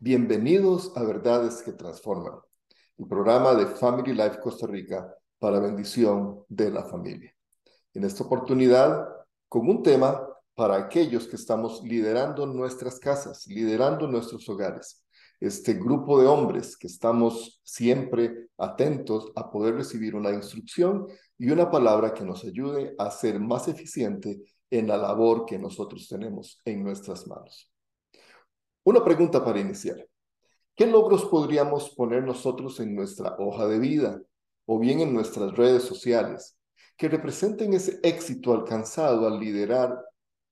Bienvenidos a Verdades que Transforman, el programa de Family Life Costa Rica para bendición de la familia. En esta oportunidad, con un tema para aquellos que estamos liderando nuestras casas, liderando nuestros hogares. Este grupo de hombres que estamos siempre atentos a poder recibir una instrucción y una palabra que nos ayude a ser más eficiente en la labor que nosotros tenemos en nuestras manos. Una pregunta para iniciar. ¿Qué logros podríamos poner nosotros en nuestra hoja de vida o bien en nuestras redes sociales que representen ese éxito alcanzado al liderar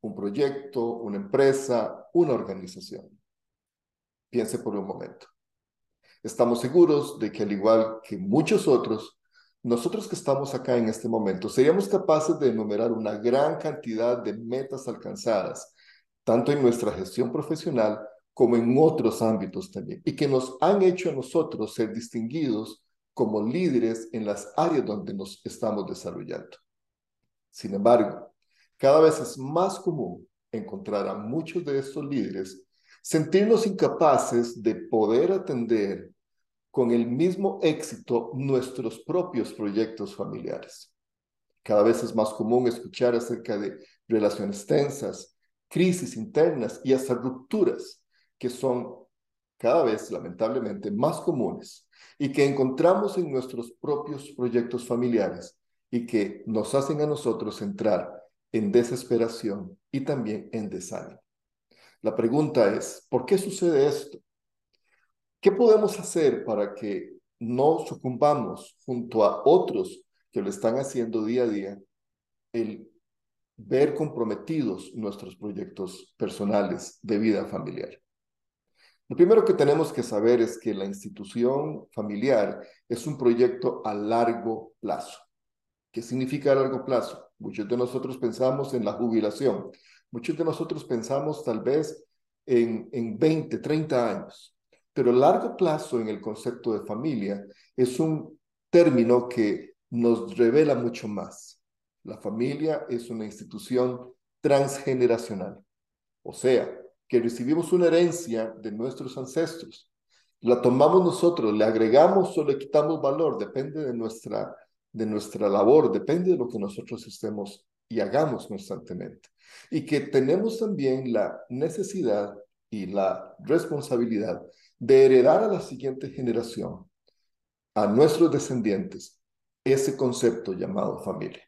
un proyecto, una empresa, una organización? Piense por un momento. Estamos seguros de que al igual que muchos otros, nosotros que estamos acá en este momento seríamos capaces de enumerar una gran cantidad de metas alcanzadas, tanto en nuestra gestión profesional como en otros ámbitos también, y que nos han hecho a nosotros ser distinguidos como líderes en las áreas donde nos estamos desarrollando. Sin embargo, cada vez es más común encontrar a muchos de estos líderes sentirnos incapaces de poder atender con el mismo éxito nuestros propios proyectos familiares. Cada vez es más común escuchar acerca de relaciones tensas, crisis internas y hasta rupturas que son cada vez lamentablemente más comunes y que encontramos en nuestros propios proyectos familiares y que nos hacen a nosotros entrar en desesperación y también en desánimo. La pregunta es, ¿por qué sucede esto? ¿Qué podemos hacer para que no sucumbamos junto a otros que lo están haciendo día a día el ver comprometidos nuestros proyectos personales de vida familiar? Lo primero que tenemos que saber es que la institución familiar es un proyecto a largo plazo. ¿Qué significa a largo plazo? Muchos de nosotros pensamos en la jubilación. Muchos de nosotros pensamos tal vez en, en 20, 30 años. Pero largo plazo en el concepto de familia es un término que nos revela mucho más. La familia es una institución transgeneracional. O sea, que recibimos una herencia de nuestros ancestros. La tomamos nosotros, le agregamos o le quitamos valor, depende de nuestra, de nuestra labor, depende de lo que nosotros estemos y hagamos constantemente. Y que tenemos también la necesidad y la responsabilidad de heredar a la siguiente generación, a nuestros descendientes, ese concepto llamado familia.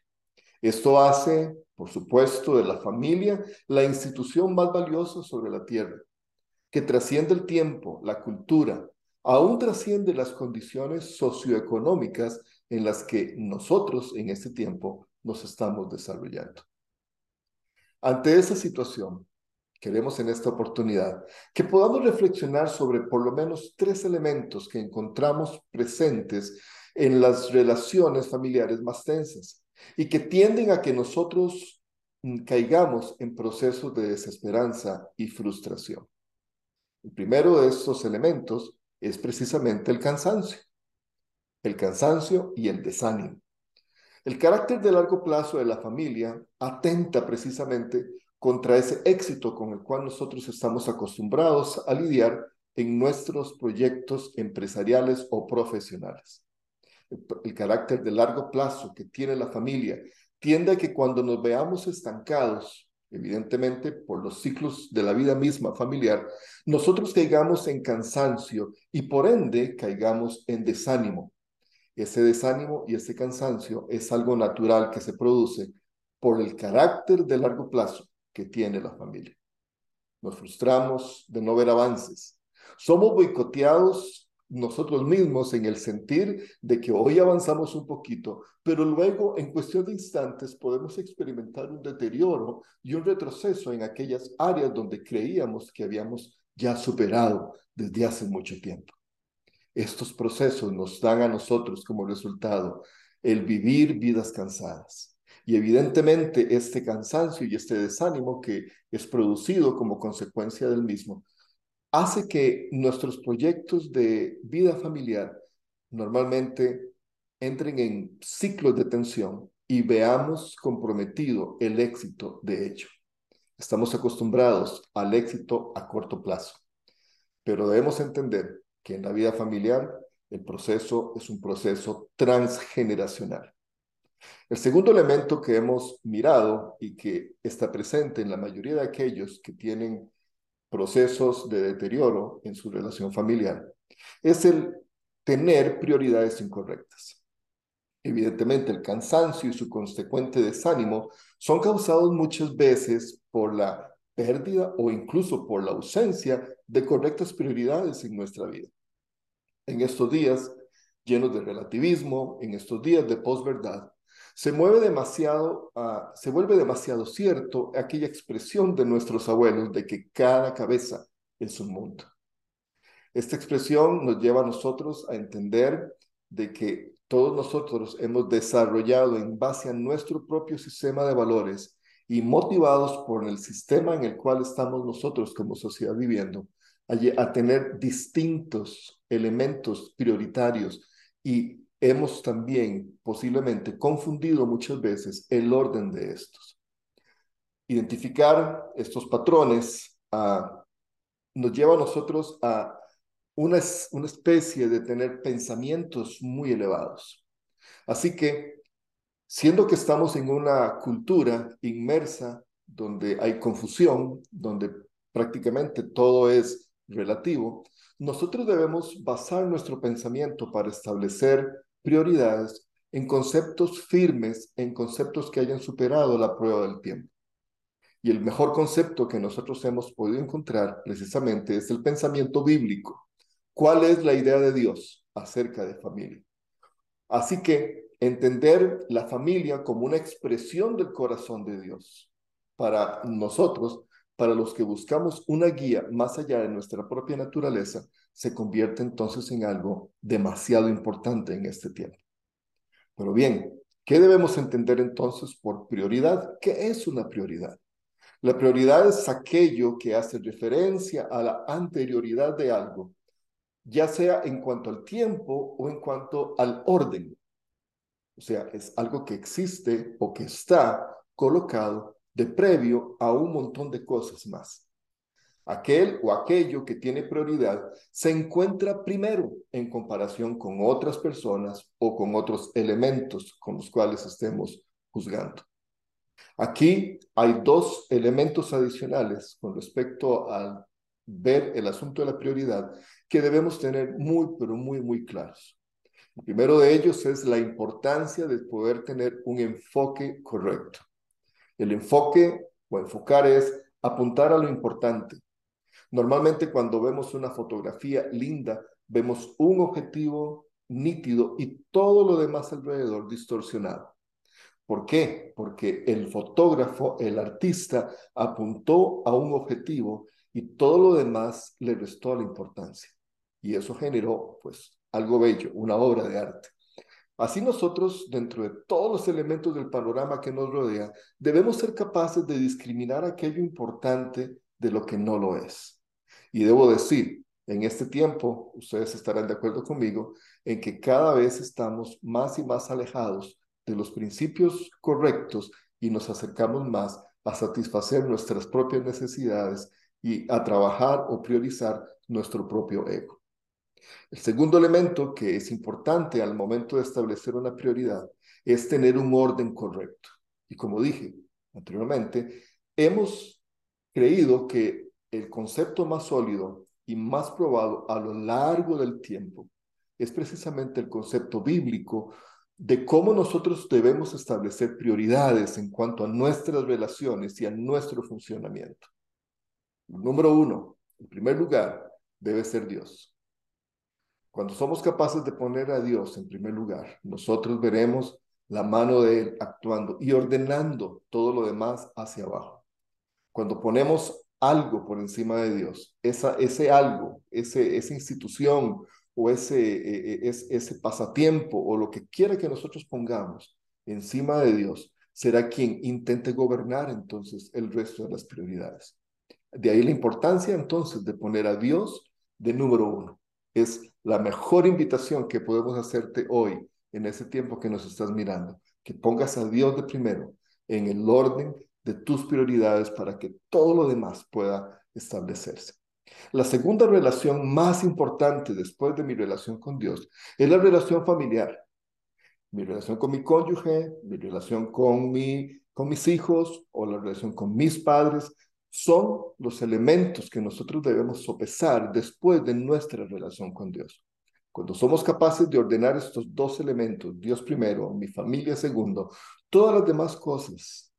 Esto hace por supuesto, de la familia, la institución más valiosa sobre la tierra, que trasciende el tiempo, la cultura, aún trasciende las condiciones socioeconómicas en las que nosotros en este tiempo nos estamos desarrollando. Ante esa situación, queremos en esta oportunidad que podamos reflexionar sobre por lo menos tres elementos que encontramos presentes en las relaciones familiares más tensas y que tienden a que nosotros mm, caigamos en procesos de desesperanza y frustración. El primero de estos elementos es precisamente el cansancio. El cansancio y el desánimo. El carácter de largo plazo de la familia atenta precisamente contra ese éxito con el cual nosotros estamos acostumbrados a lidiar en nuestros proyectos empresariales o profesionales el, carácter de largo plazo que tiene la familia, tiende a que cuando nos veamos estancados, evidentemente por los ciclos de la vida misma familiar, nosotros caigamos en cansancio y por ende caigamos en desánimo. Ese desánimo y ese cansancio es algo natural que se produce por el carácter de largo plazo que tiene la familia. Nos frustramos de no ver avances. Somos boicoteados nosotros mismos en el sentir de que hoy avanzamos un poquito, pero luego en cuestión de instantes podemos experimentar un deterioro y un retroceso en aquellas áreas donde creíamos que habíamos ya superado desde hace mucho tiempo. Estos procesos nos dan a nosotros como resultado el vivir vidas cansadas. Y evidentemente este cansancio y este desánimo que es producido como consecuencia del mismo hace que nuestros proyectos de vida familiar normalmente entren en ciclos de tensión y veamos comprometido el éxito de hecho. Estamos acostumbrados al éxito a corto plazo, pero debemos entender que en la vida familiar el proceso es un proceso transgeneracional. El segundo elemento que hemos mirado y que está presente en la mayoría de aquellos que tienen procesos de deterioro en su relación familiar es el tener prioridades incorrectas. Evidentemente, el cansancio y su consecuente desánimo son causados muchas veces por la pérdida o incluso por la ausencia de correctas prioridades en nuestra vida. En estos días llenos de relativismo, en estos días de posverdad, se mueve demasiado, uh, se vuelve demasiado cierto aquella expresión de nuestros abuelos de que cada cabeza es un mundo. Esta expresión nos lleva a nosotros a entender de que todos nosotros hemos desarrollado en base a nuestro propio sistema de valores y motivados por el sistema en el cual estamos nosotros como sociedad viviendo, a, tener distintos elementos prioritarios y hemos también posiblemente confundido muchas veces el orden de estos. Identificar estos patrones uh, nos lleva a nosotros a una, una especie de tener pensamientos muy elevados. Así que, siendo que estamos en una cultura inmersa donde hay confusión, donde prácticamente todo es relativo, nosotros debemos basar nuestro pensamiento para establecer prioridades en conceptos firmes, en conceptos que hayan superado la prueba del tiempo. Y el mejor concepto que nosotros hemos podido encontrar precisamente es el pensamiento bíblico. ¿Cuál es la idea de Dios acerca de familia? Así que entender la familia como una expresión del corazón de Dios para nosotros, para los que buscamos una guía más allá de nuestra propia naturaleza, se convierte entonces en algo demasiado importante en este tiempo. Pero bien, ¿qué debemos entender entonces por prioridad? ¿Qué es una prioridad? La prioridad es aquello que hace referencia a la anterioridad de algo, ya sea en cuanto al tiempo o en cuanto al orden. O sea, es algo que existe o que está colocado de previo a un montón de cosas más. Aquel o aquello que tiene prioridad se encuentra primero en comparación con otras personas o con otros elementos con los cuales estemos juzgando. Aquí hay dos elementos adicionales con respecto al ver el asunto de la prioridad que debemos tener muy, pero muy, muy claros. El primero de ellos es la importancia de poder tener un enfoque correcto. El enfoque o enfocar es apuntar a lo importante, Normalmente cuando vemos una fotografía linda, vemos un objetivo nítido y todo lo demás alrededor distorsionado. ¿Por qué? Porque el fotógrafo, el artista, apuntó a un objetivo y todo lo demás le restó la importancia. Y eso generó, pues, algo bello, una obra de arte. Así nosotros, dentro de todos los elementos del panorama que nos rodea, debemos ser capaces de discriminar aquello importante de lo que no lo es. Y debo decir, en este tiempo, ustedes estarán de acuerdo conmigo, en que cada vez estamos más y más alejados de los principios correctos y nos acercamos más a satisfacer nuestras propias necesidades y a trabajar o priorizar nuestro propio ego. El segundo elemento que es importante al momento de establecer una prioridad es tener un orden correcto. Y como dije anteriormente, hemos creído que el concepto más sólido y más probado a lo largo del tiempo es precisamente el concepto bíblico de cómo nosotros debemos establecer prioridades en cuanto a nuestras relaciones y a nuestro funcionamiento. Número uno, en primer lugar, debe ser Dios. Cuando somos capaces de poner a Dios en primer lugar, nosotros veremos la mano de Él actuando y ordenando todo lo demás hacia abajo. Cuando ponemos algo por encima de Dios, esa, ese algo, ese, esa institución o ese, e, e, ese pasatiempo o lo que quiera que nosotros pongamos encima de Dios, será quien intente gobernar entonces el resto de las prioridades. De ahí la importancia entonces de poner a Dios de número uno. Es la mejor invitación que podemos hacerte hoy, en ese tiempo que nos estás mirando, que pongas a Dios de primero en el orden de tus prioridades para que todo lo demás pueda establecerse. La segunda relación más importante después de mi relación con Dios es la relación familiar. Mi relación con mi cónyuge, mi relación con, mi, con mis hijos o la relación con mis padres son los elementos que nosotros debemos sopesar después de nuestra relación con Dios. Cuando somos capaces de ordenar estos dos elementos, Dios primero, mi familia segundo, todas las demás cosas,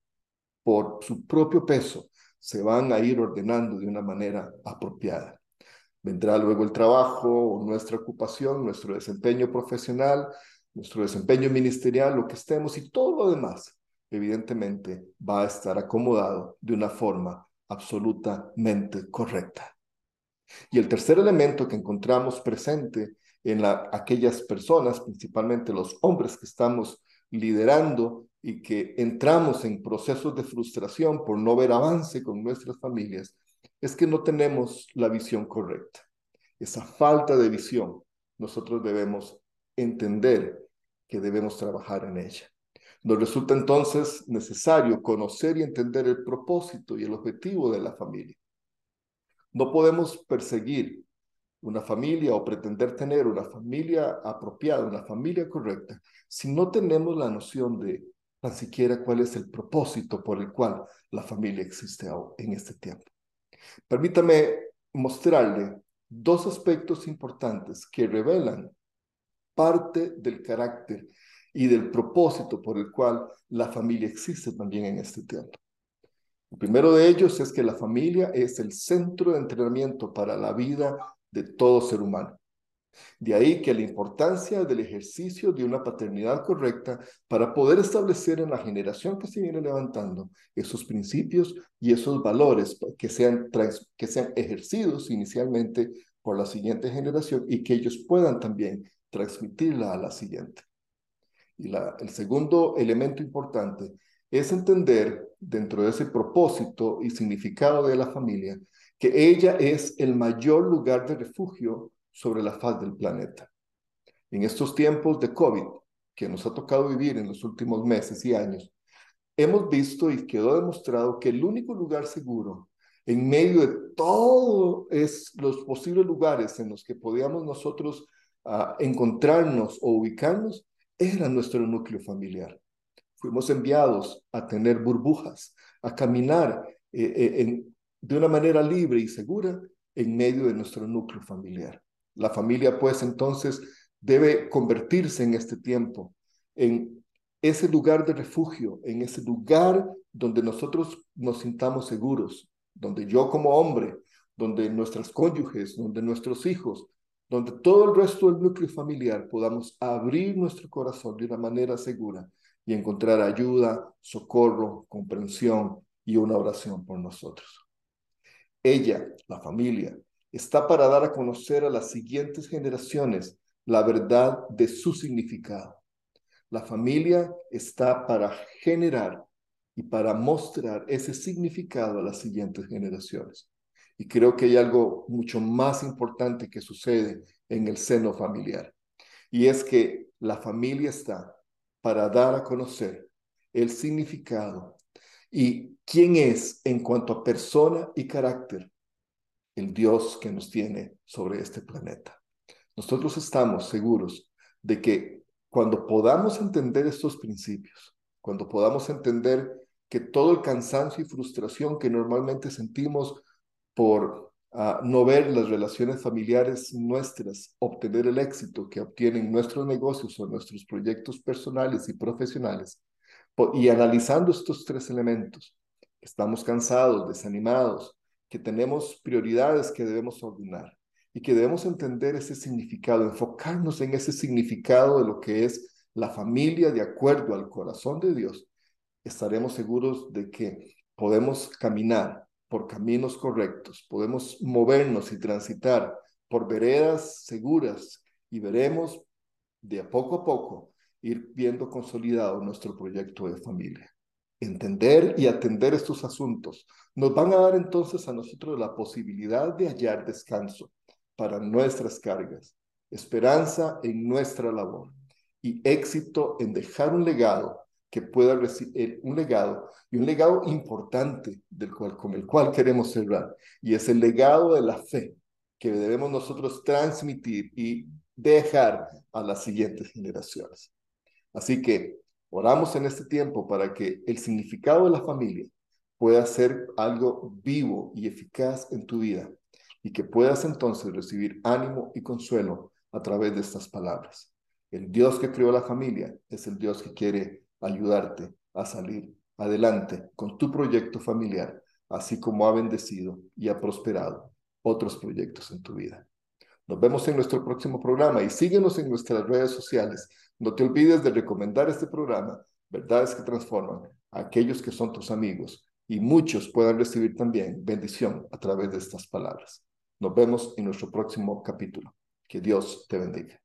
por su propio peso, se van a ir ordenando de una manera apropiada. Vendrá luego el trabajo, nuestra ocupación, nuestro desempeño profesional, nuestro desempeño ministerial, lo que estemos y todo lo demás, evidentemente, va a estar acomodado de una forma absolutamente correcta. Y el tercer elemento que encontramos presente en la, aquellas personas, principalmente los hombres que estamos liderando y que entramos en procesos de frustración por no ver avance con nuestras familias, es que no tenemos la visión correcta. Esa falta de visión, nosotros debemos entender que debemos trabajar en ella. Nos resulta entonces necesario conocer y entender el propósito y el objetivo de la familia. No podemos perseguir una familia o pretender tener una familia apropiada, una familia correcta, si no tenemos la noción de tan siquiera cuál es el propósito por el cual la familia existe en este tiempo. Permítame mostrarle dos aspectos importantes que revelan parte del carácter y del propósito por el cual la familia existe también en este tiempo. El primero de ellos es que la familia es el centro de entrenamiento para la vida de todo ser humano. De ahí que la importancia del ejercicio de una paternidad correcta para poder establecer en la generación que se viene levantando esos principios y esos valores que sean, que sean ejercidos inicialmente por la siguiente generación y que ellos puedan también transmitirla a la siguiente. Y la, el segundo elemento importante es entender dentro de ese propósito y significado de la familia que ella es el mayor lugar de refugio sobre la faz del planeta. En estos tiempos de COVID que nos ha tocado vivir en los últimos meses y años, hemos visto y quedó demostrado que el único lugar seguro en medio de todos los posibles lugares en los que podíamos nosotros ah, encontrarnos o ubicarnos era nuestro núcleo familiar. Fuimos enviados a tener burbujas, a caminar eh, eh, de una manera libre y segura en medio de nuestro núcleo familiar. La familia, pues, entonces debe convertirse en este tiempo en ese lugar de refugio, en ese lugar donde nosotros nos sintamos seguros, donde yo como hombre, donde nuestras cónyuges, donde nuestros hijos, donde todo el resto del núcleo familiar podamos abrir nuestro corazón de una manera segura y encontrar ayuda, socorro, comprensión y una oración por nosotros. Ella, la familia, está para dar a conocer a las siguientes generaciones la verdad de su significado. La familia está para generar y para mostrar ese significado a las siguientes generaciones. Y creo que hay algo mucho más importante que sucede en el seno familiar. Y es que la familia está para dar a conocer el significado y quién es en cuanto a persona y carácter el Dios que nos tiene sobre este planeta. Nosotros estamos seguros de que cuando podamos entender estos principios, cuando podamos entender que todo el cansancio y frustración que normalmente sentimos por ah, no ver las relaciones familiares nuestras, obtener el éxito que obtienen nuestros negocios o nuestros proyectos personales y profesionales, y analizando estos tres elementos, estamos cansados, desanimados, que tenemos prioridades que debemos ordenar y que debemos entender ese significado, enfocarnos en ese significado de lo que es la familia de acuerdo al corazón de Dios, estaremos seguros de que podemos caminar por caminos correctos, podemos movernos y transitar por veredas seguras y veremos de a poco a poco ir viendo consolidado nuestro proyecto de familia. entender y atender estos asuntos nos van a dar entonces a nosotros la posibilidad de hallar descanso para nuestras cargas, esperanza en nuestra labor y éxito en dejar un legado que pueda recibir un legado y un legado importante del cual, con el cual queremos cerrar y es el legado de la fe que debemos nosotros transmitir y dejar a las siguientes generaciones. Así que oramos en este tiempo para que el significado de la familia pueda ser algo vivo y eficaz en tu vida y que puedas entonces recibir ánimo y consuelo a través de estas palabras. El Dios que creó la familia es el Dios que quiere ayudarte a salir adelante con tu proyecto familiar, así como ha bendecido y ha prosperado otros proyectos en tu vida. Nos vemos en nuestro próximo programa y síguenos en nuestras redes sociales. No te olvides de recomendar este programa, Verdades que Transforman, a aquellos que son tus amigos y muchos puedan recibir también bendición a través de estas palabras. Nos vemos en nuestro próximo capítulo. Que Dios te bendiga.